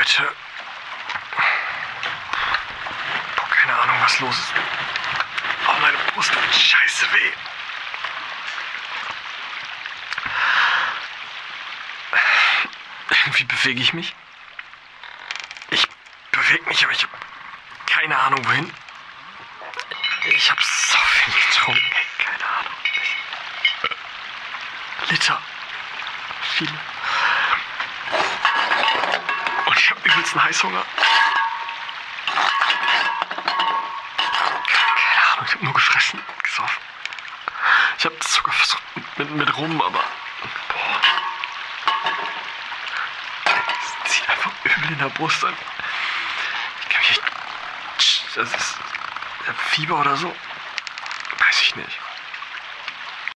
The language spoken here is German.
heute. Boah, keine Ahnung, was los ist. Oh, meine Brust tut scheiße weh. Irgendwie bewege ich mich. Ich bewege mich, aber ich habe keine Ahnung wohin. Ich habe so viel getrunken, keine Ahnung. Ich, Liter. Viele. Übelsten Heißhunger. Keine Ahnung, ich habe nur gefressen, gesoffen. Ich habe das sogar versucht mit, mit rum, aber. Boah. Es zieht einfach übel in der Brust an. Ich kann mich echt. Das ist. Fieber oder so? Weiß ich nicht.